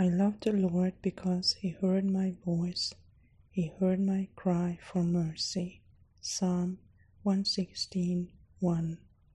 I love the Lord because he heard my voice. He heard my cry for mercy. Psalm 116 1.